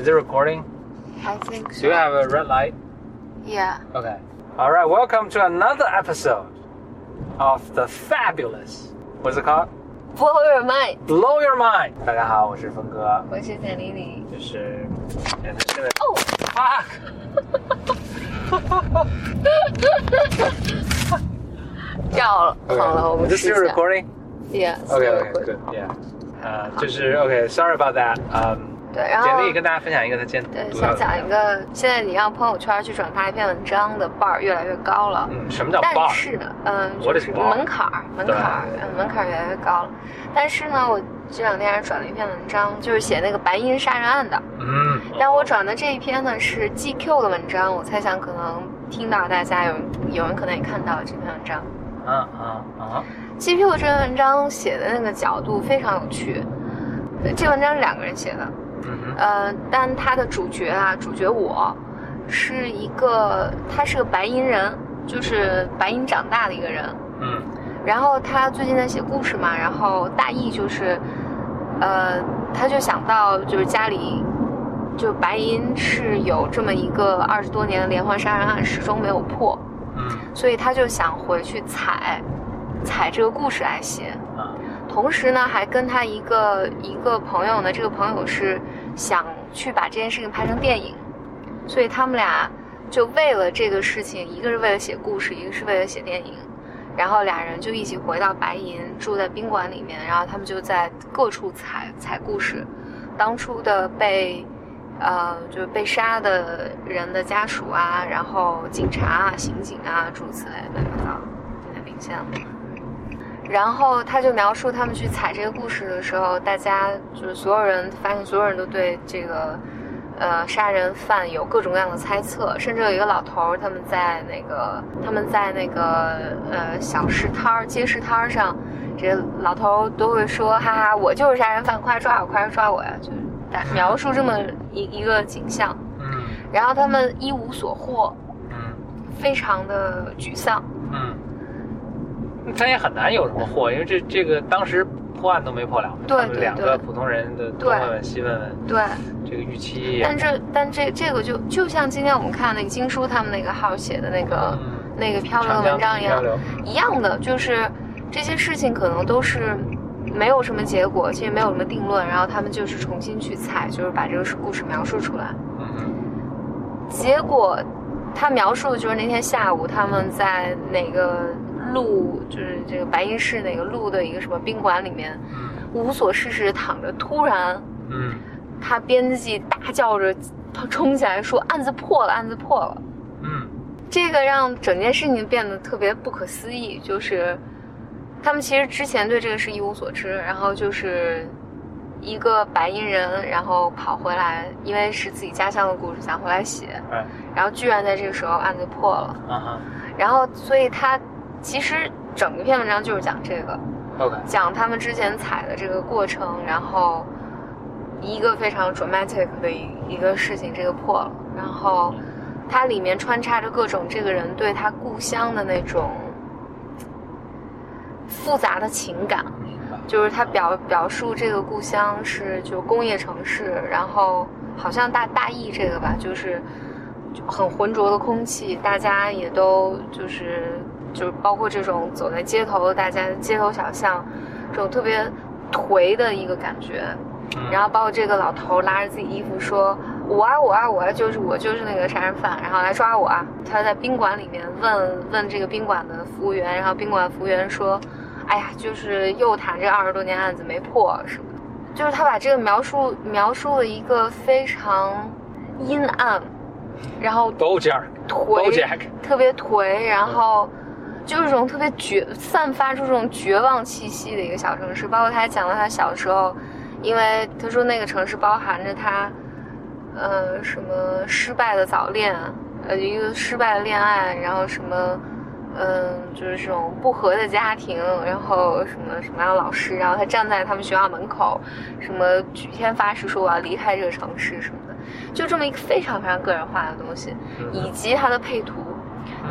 Is it recording? I think Do you have a red light? Yeah. Okay. All right. Welcome to another episode of the fabulous. What's it called? Blow your mind。 Blow your mind. 大家好，我是峰哥，我是简丽丽。就是，哎，他现在哦， fuck。掉了。好了，我们 This 试 still 一下。 recording? Yeah. Okay, okay, good, yeah. 呃，就是 OK, sorry about that. 嗯， 对，然后简历跟大家分享一个他今天对，想讲一个，现在你让朋友圈去转发一篇文章的 bar 越来越高了。嗯，什么叫但 bar？是呢，嗯就是门槛儿，门槛儿，嗯，门槛儿越来越高了。但是呢，我这两天还转了一篇文章，就是写那个白银杀人案的。嗯，但我转的这一篇呢是 GQ 的文章，我猜想可能听到大家有有人可能也看到了这篇文章。啊啊啊！GQ 这篇文章写的那个角度非常有趣。呃这文章是两个人写的，嗯，呃，但他的主角啊，主角我是一个，他是个白银人，就是白银长大的一个人。嗯然后他最近在写故事嘛，然后大意就是，呃，他就想到就是家里，就白银是有这么一个二十多年的连环杀人案，始终没有破，嗯所以他就想回去采，采这个故事来写。同时呢，还跟他一个一个朋友呢，这个朋友是想去把这件事情拍成电影，所以他们俩就为了这个事情，一个是为了写故事，一个是为了写电影，然后俩人就一起回到白银，住在宾馆里面，然后他们就在各处采采故事，当初的被。呃，就是被杀的人的家属啊，然后警察啊、刑警啊，诸如此类的，乱七八糟，有点明显了。然后他就描述他们去采这个故事的时候，大家就是所有人发现，所有人都对这个呃杀人犯有各种各样的猜测，甚至有一个老头儿，他们在那个他们在那个呃小食摊儿、街市摊儿上，这些老头儿都会说：“哈哈，我就是杀人犯，快来抓我，快来抓我呀！”就是描述这么一一个景象，嗯然后他们一无所获，嗯非常的沮丧。嗯，他也很难有什么货，因为这这个当时破案都没破了，对对对两个普通人的东问问西问问，对，这个预期也但这但这这个就就像今天我们看那个经书他们那个号写的那个、嗯。那个漂流的文章一样一样的，就是这些事情可能都是没有什么结果，其实没有什么定论，然后他们就是重新去采，就是把这个故事描述出来。嗯嗯结果他描述的就是那天下午他们在哪个路，就是这个白银市哪个路的一个什么宾馆里面嗯。无所事事躺着，突然嗯。他编辑大叫着他冲起来说案子破了，案子破了。嗯。这个让整件事情变得特别不可思议，就是他们其实之前对这个是一无所知，然后就是一个白银人，然后跑回来，因为是自己家乡的故事，想回来写，哎。然后居然在这个时候案子破了，啊然后所以他其实整一篇文章就是讲这个，OK。讲他们之前采的这个过程，然后一个非常 dramatic 的一一个事情，这个破了，然后它里面穿插着各种这个人对他故乡的那种复杂的情感，就是他表表述这个故乡是就工业城市，然后好像大大意这个吧，就是很浑浊的空气，大家也都就是就是包括这种走在街头，大家街头小巷，这种特别颓的一个感觉。嗯然后包括这个老头拉着自己衣服说：“我啊我啊我啊，就是我就是那个杀人犯，然后来抓我啊！”他在宾馆里面问问这个宾馆的服务员，然后宾馆服务员说：“哎呀，就是又谈这二十多年案子没破什么的。”就是他把这个描述描述了一个非常阴暗，然后 BoJack 颓特别颓，然后就是这种特别绝，散发出这种绝望气息的一个小城市。包括他还讲到他小时候，因为他说那个城市包含着他，呃，什么失败的早恋，呃，一个失败的恋爱，然后什么。嗯，就是这种不和的家庭，然后什么什么样的老师，然后他站在他们学校门口，什么举天发誓说我要离开这个城市什么的，就这么一个非常非常个人化的东西，以及它的配图，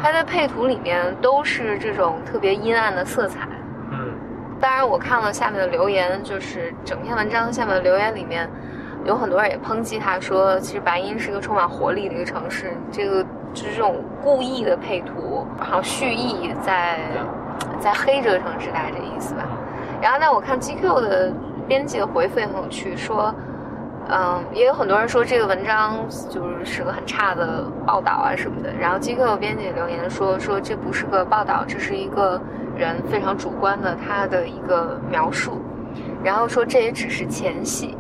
它的配图里面都是这种特别阴暗的色彩。嗯当然，我看了下面的留言，就是整篇文章下面的留言里面，有很多人也抨击他说，其实白银是一个充满活力的一个城市，这个就是这种故意的配图，然后蓄意在在黑这个城市，大概这意思吧。然后呢，我看 GQ 的编辑的回复也很有趣，说。嗯，也有很多人说这个文章就是是个很差的报道啊什么的。然后机构编辑留言说说这不是个报道，这是一个人非常主观的他的一个描述。然后说这也只是前戏，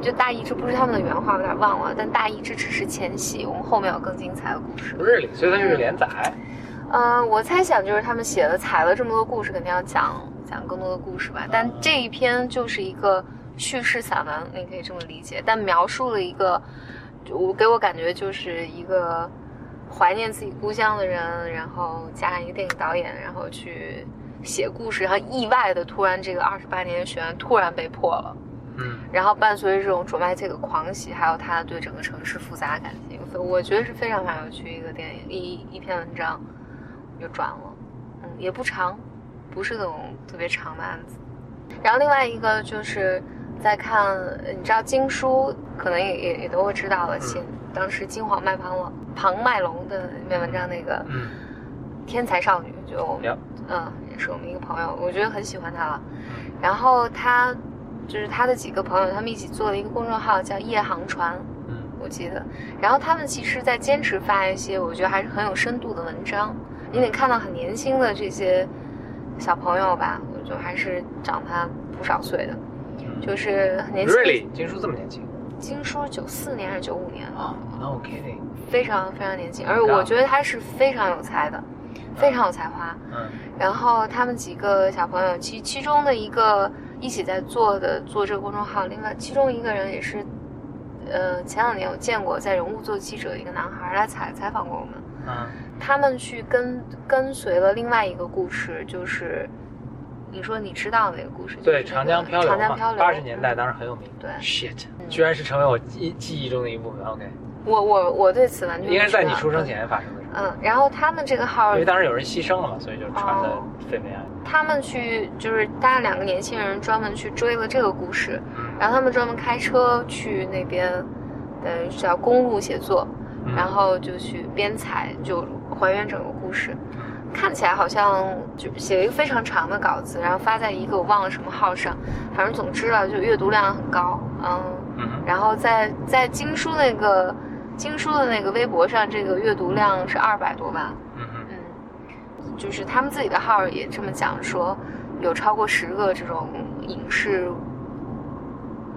就大意这不是他们的原话，有点忘了。但大意这只是前戏，我们后面有更精彩的故事。不是，所以它是连载。嗯，我猜想就是他们写了采了这么多故事，肯定要讲讲更多的故事吧。但这一篇就是一个。叙事散文，你可以这么理解，但描述了一个，我给我感觉就是一个怀念自己故乡的人，然后加上一个电影导演，然后去写故事，然后意外的突然这个二十八年悬案突然被破了，嗯，然后伴随着这种卓麦这个狂喜，还有他对整个城市复杂感情，我觉得是非常非常有趣一个电影，一一篇文章就转了，嗯，也不长，不是那种特别长的案子，然后另外一个就是。再看，你知道经书，可能也也也都会知道了。写当时金黄麦庞龙庞麦龙的那篇文章，那个天才少女，就嗯，也是我们一个朋友，我觉得很喜欢他了。然后他就是他的几个朋友，他们一起做了一个公众号，叫夜航船，我记得。然后他们其实，在坚持发一些我觉得还是很有深度的文章。你得看到很年轻的这些小朋友吧，我就还是长他不少岁的。就是年轻。Really，金叔这么年轻？金叔九四年还是九五年？啊，No kidding。非常非常年轻，而我觉得他是非常有才的，非常有才华。嗯。然后他们几个小朋友，其其中的一个一起在做的做这个公众号，另外其中一个人也是，呃，前两年我见过在人物做记者的一个男孩来采采访过我们。嗯。他们去跟跟随了另外一个故事，就是。你说你知道那个故事？对，长江漂流嘛，八十年代当时很有名。对，shit，居然是成为我记记忆中的一部分。OK，我我我对此完全应该是在你出生前发生的。嗯，然后他们这个号，因为当时有人牺牲了嘛，所以就传的沸沸扬扬。他们去就是大家两个年轻人专门去追了这个故事，然后他们专门开车去那边，等于叫公路写作，然后就去编采，就还原整个故事。看起来好像就写了一个非常长的稿子，然后发在一个我忘了什么号上，反正总之了，就阅读量很高，嗯，然后在在经书那个经书的那个微博上，这个阅读量是二百多万，嗯嗯，就是他们自己的号也这么讲说，有超过十个这种影视，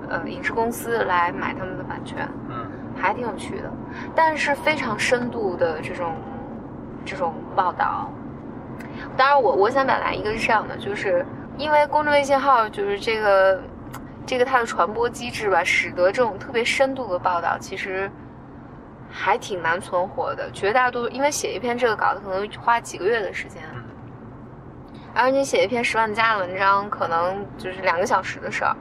呃，影视公司来买他们的版权，嗯，还挺有趣的，但是非常深度的这种这种报道。当然，我我想表达一个是这样的，就是因为公众微信号就是这个，这个它的传播机制吧，使得这种特别深度的报道其实还挺难存活的。绝大多数，因为写一篇这个稿子可能花几个月的时间，而你写一篇十万加的文章，可能就是两个小时的事儿。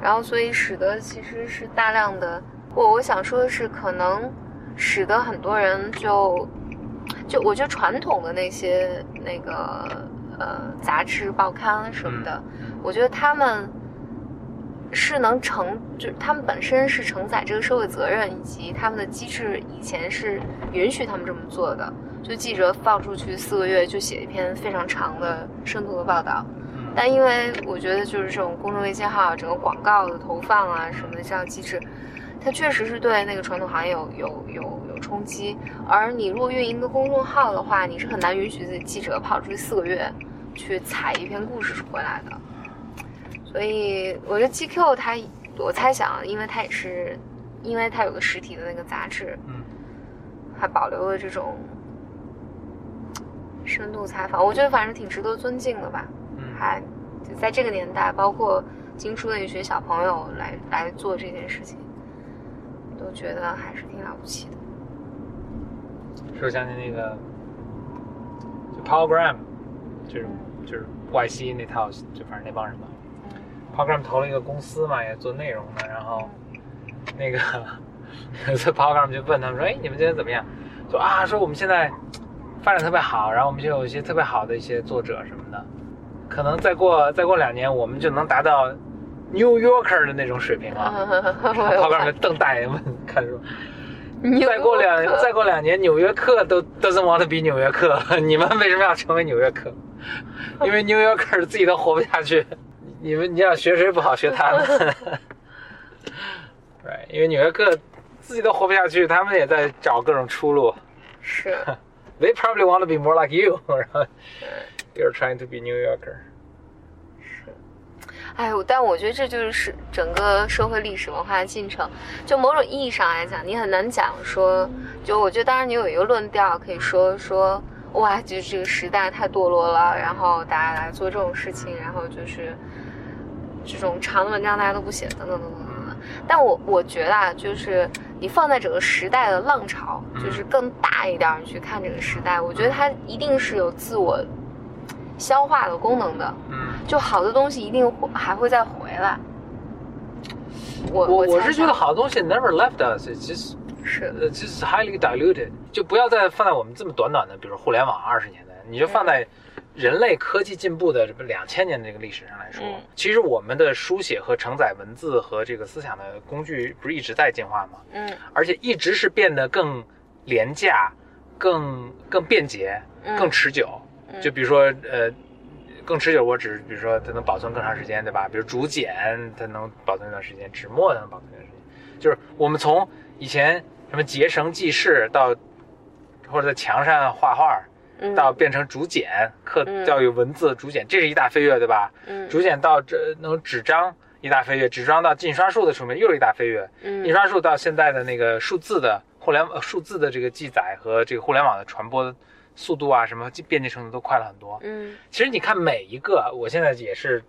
然后，所以使得其实是大量的，我我想说的是，可能使得很多人就。就我觉得传统的那些那个呃杂志报刊什么的，我觉得他们是能承，就是他们本身是承载这个社会责任，以及他们的机制以前是允许他们这么做的。就记者放出去四个月就写一篇非常长的深度的报道，但因为我觉得就是这种公众微信号整个广告的投放啊什么的这样机制。它确实是对那个传统行业有有有有冲击，而你如果运营一个公众号的话，你是很难允许自己记者跑出去四个月去采一篇故事回来的。所以我觉得 GQ 它，我猜想，因为它也是，因为它有个实体的那个杂志，嗯，还保留了这种深度采访，我觉得反正挺值得尊敬的吧。嗯，还在这个年代，包括经书的一群小朋友来来做这件事情。都觉得还是挺了不起的。是想起那个，就 Powergram，就是就是外西那套，就反正那帮人嘛。Powergram 投了一个公司嘛，也做内容的。然后那个有次 Powergram 就问他们说：“哎，你们今天怎么样？”说啊，说我们现在发展特别好，然后我们就有一些特别好的一些作者什么的。可能再过再过两年，我们就能达到 New Yorker 的那种水平啊。旁边旁人瞪大眼问看书。再过两再过两年，纽约客都 doesn't want to be 纽约客，你们为什么要成为纽约客？因为 New Yorker 自己都活不下去，你们你想学谁不好学他们。对，因为纽约客自己都活不下去，他们也在找各种出路。是。They probably want to be more like you，you're trying to be New Yorker。哎，但我觉得这就是整个社会历史文化的进程。就某种意义上来讲，你很难讲说，就我觉得当然你有一个论调可以说说，哇，就是这个时代太堕落了，然后大家来做这种事情，然后就是这种长的文章大家都不写，等等等等等等。但我我觉得啊，就是你放在整个时代的浪潮，就是更大一点你去看这个时代，我觉得它一定是有自我消化的功能的。嗯。就好的东西一定会还会再回来。我我我是觉得好的东西 never left us，其实是。呃，就是 highly diluted，就不要再放在我们这么短短的，比如互联网二十年代，你就放在人类科技进步的这么两千年的这个历史上来说，嗯。其实我们的书写和承载文字和这个思想的工具不是一直在进化吗？嗯。而且一直是变得更廉价、更更便捷、嗯。更持久。嗯。就比如说，呃，更持久，我只比如说它能保存更长时间，对吧？比如竹简，它能保存一段时间；纸墨它能保存一段时间。就是我们从以前什么结绳记事到，或者在墙上画画，嗯到变成竹简，刻嗯要有文字竹简，这是一大飞跃，对吧？嗯竹简到这能纸张一大飞跃，纸张到印刷术的出现又是一大飞跃，嗯印刷术到现在的那个数字的互联呃数字的这个记载和这个互联网的传播速度啊，什么便捷程度都快了很多。嗯其实你看每一个，我现在也是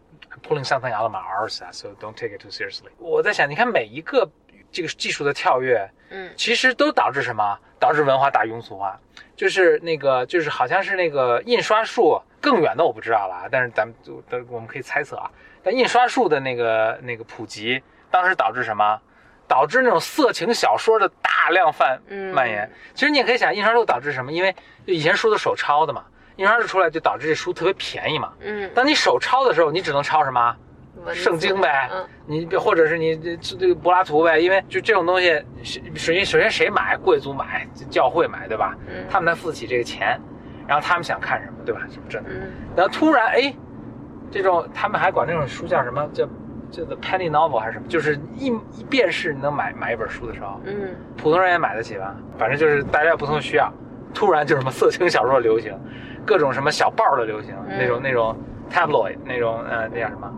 pulling something out of my arse 啊，so don't take it too seriously。我在想，你看每一个这个技术的跳跃，嗯其实都导致什么？导致文化大庸俗化，就是那个，就是好像是那个印刷术更远的我不知道了啊，但是咱们就我们可以猜测啊。但印刷术的那个那个普及，当时导致什么？导致那种色情小说的大量泛嗯蔓延。其实你也可以想，印刷术导致什么？因为以前书都手抄的嘛，印刷术出来就导致这书特别便宜嘛。嗯，当你手抄的时候，你只能抄什么？圣经呗嗯你或者是你这这这个柏拉图呗，因为就这种东西，首先首先谁买？贵族买，教会买，对吧？嗯他们才付得起这个钱，然后他们想看什么，对吧？什么这？嗯然后突然哎，这种他们还管这种书叫什么？叫叫做 penny novel 还是什么？就是一一便士能买买一本书的时候，嗯普通人也买得起吧？反正就是大家有不同的需要，突然就什么色情小说流行，各种什么小报的流行，嗯那种那种 tabloid 那种呃那叫什么？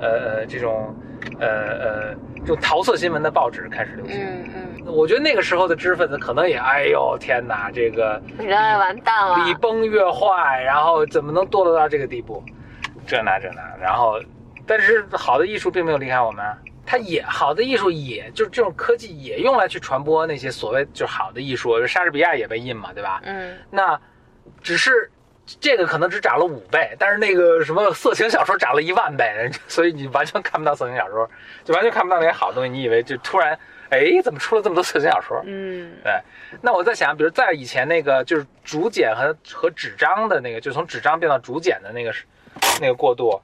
呃呃这种呃呃就桃色新闻的报纸开始流行。嗯嗯，我觉得那个时候的知识分子可能也，哎呦天哪，这个人类完蛋了。礼崩乐坏，然后怎么能堕落到这个地步？这那这那，然后，但是好的艺术并没有离开我们啊，它也好的艺术也就是这种科技也用来去传播那些所谓就是好的艺术，莎士比亚也被印嘛，对吧？嗯那只是这个可能只涨了五倍，但是那个什么色情小说涨了一万倍，所以你完全看不到色情小说，就完全看不到那些好东西。你以为就突然，哎，怎么出了这么多色情小说？嗯对，那我在想，比如在以前那个就是竹简和和纸张的那个，就从纸张变到竹简的那个那个过渡，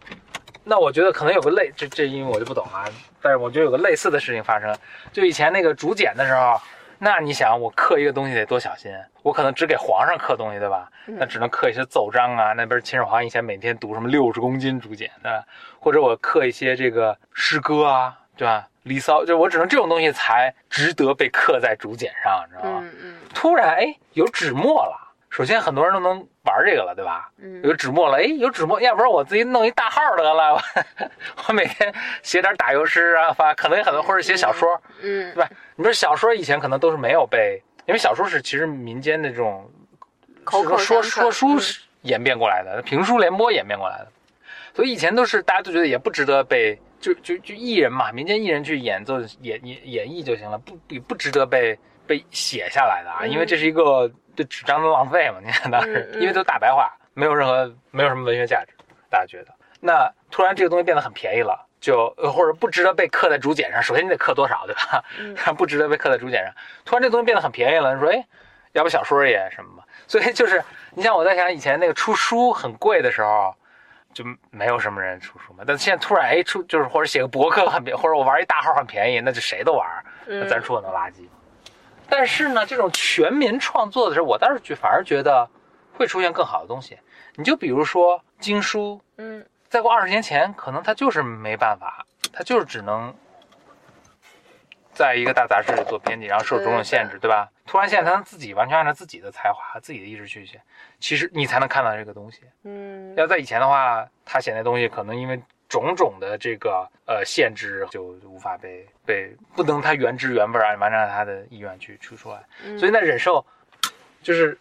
那我觉得可能有个类，这这因为我就不懂啊，但是我觉得有个类似的事情发生。就以前那个竹简的时候，那你想我刻一个东西得多小心，我可能只给皇上刻东西，对吧？那只能刻一些奏章啊。那边秦始皇以前每天读什么六十公斤竹简的，或者我刻一些这个诗歌啊，对吧？离骚，就我只能这种东西才值得被刻在竹简上，你知道吗？嗯嗯突然哎有纸墨了，首先很多人都能玩这个了，对吧？嗯有纸墨了，哎有纸墨，要不然我自己弄一大号得了，我 我每天写点打油诗啊发，可能有很多或者写小说，嗯对吧？你说小说以前可能都是没有被，因为小说是其实民间的这种口口说说书演变过来的，评书联播演变过来的，所以以前都是大家都觉得也不值得被，就就就艺人嘛，民间艺人去演奏演演演绎就行了，不不不值得被被写下来的啊，嗯因为这是一个对纸张的浪费嘛，你看当时因为都大白话，没有任何没有什么文学价值，大家觉得，那突然这个东西变得很便宜了。就呃或者不值得被刻在竹简上，首先你得刻多少，对吧？嗯 不值得被刻在竹简上。突然这东西变得很便宜了，你说哎，要不小说也什么吧？所以就是你像我在想以前那个出书很贵的时候，就没有什么人出书嘛。但现在突然哎出就是或者写个博客很便，或者我玩一大号很便宜，那就谁都玩，咱出很多垃圾。但是呢，这种全民创作的时候，我倒是觉反而觉得会出现更好的东西。你就比如说经书，嗯再过二十年前，可能它就是没办法，它就是只能在一个大杂志里做编辑，然后受种种限制，对吧？突然现在他能自己完全按照自己的才华、自己的意志去写，其实你才能看到这个东西。嗯要在以前的话，他写那东西可能因为种种的这个呃限制，就无法被被不能他原汁原味儿完按照他的意愿去出出来。嗯所以那，忍受就是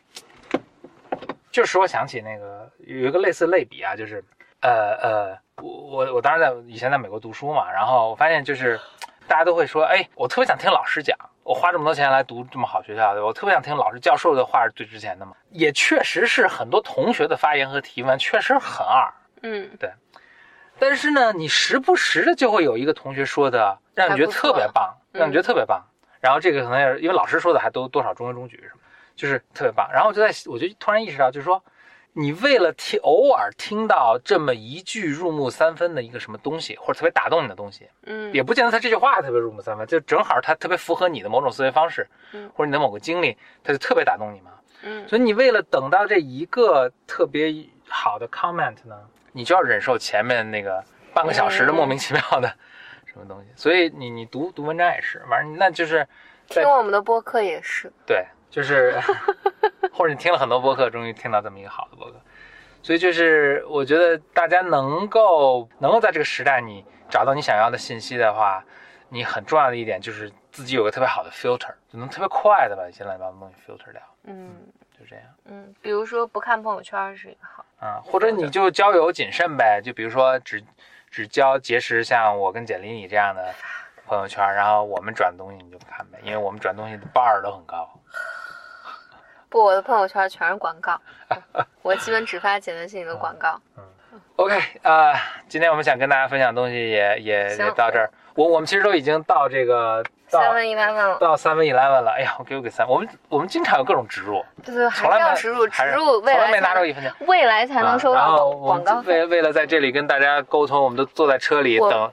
就使我想起那个有一个类似类比啊，就是呃呃，我我我当时在以前在美国读书嘛，然后我发现就是大家都会说，哎，我特别想听老师讲，我花这么多钱来读这么好学校，我特别想听老师教授的话是最值钱的嘛，也确实是很多同学的发言和提问确实很二。嗯但是呢，你时不时的就会有一个同学说的，让你觉得特别棒，嗯让你觉得特别棒。然后这个可能也是因为老师说的还都多少中规中矩什么，就是特别棒。然后我就在我就突然意识到，就是说，你为了听偶尔听到这么一句入木三分的一个什么东西，或者特别打动你的东西，嗯也不见得他这句话特别入木三分，就正好他特别符合你的某种思维方式，嗯或者你的某个经历，他就特别打动你嘛。嗯所以你为了等到这一个特别好的 comment 呢，你就要忍受前面那个半个小时的莫名其妙的 什么东西。所以你你读读文章也是，反正那就是听我们的播客也是，对，就是 或者你听了很多播客，终于听到这么一个好的播客。所以就是我觉得大家能够能够在这个时代你找到你想要的信息的话，你很重要的一点就是自己有个特别好的 filter，就能特别快的把一些乱七八糟的东西 filter 掉，嗯就这样。嗯，比如说不看朋友圈是一个好，啊，或者你就交友谨慎呗，就比如说只只交结识像我跟简历你这样的朋友圈，然后我们转东西你就不看呗，因为我们转东西的 bar 都很高。不，我的朋友圈全是广告，我基本只发简单性的广告。嗯 OK，呃，今天我们想跟大家分享的东西也也行也到这儿，我我们其实都已经到这个到 Seven Eleven 了，到三分 eleven 了，哎呀，我给我给三，我们我们经常有各种植入，对对，还从来没是要植入，植入未从来没拿着一分钱。未来才能收啊、然到后我们广告。为为了在这里跟大家沟通，我们都坐在车里等，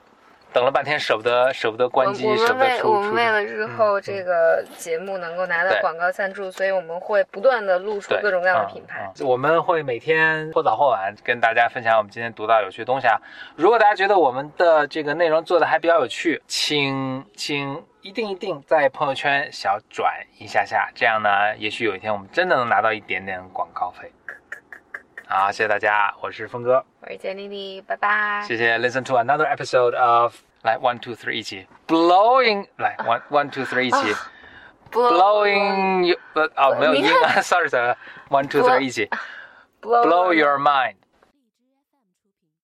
等了半天舍不得舍不得关机，舍不得我们为了日后嗯这个节目能够拿到广告赞助，所以我们会不断的露出各种各样的嗯品牌。嗯我们会每天或早或晚跟大家分享我们今天读到有趣的东西啊。如果大家觉得我们的这个内容做的还比较有趣，请请一定一定在朋友圈小转一下下，这样呢，也许有一天我们真的能拿到一点点广告费。好，谢谢大家，我是峰哥，我是简丽丽，拜拜。谢谢。Listen to another episode of 来 one two three 一起 blowing 来 one one two three 一起 blowing you 呃哦没有你音啊，sorry sorry one two three 一起 blow your mind。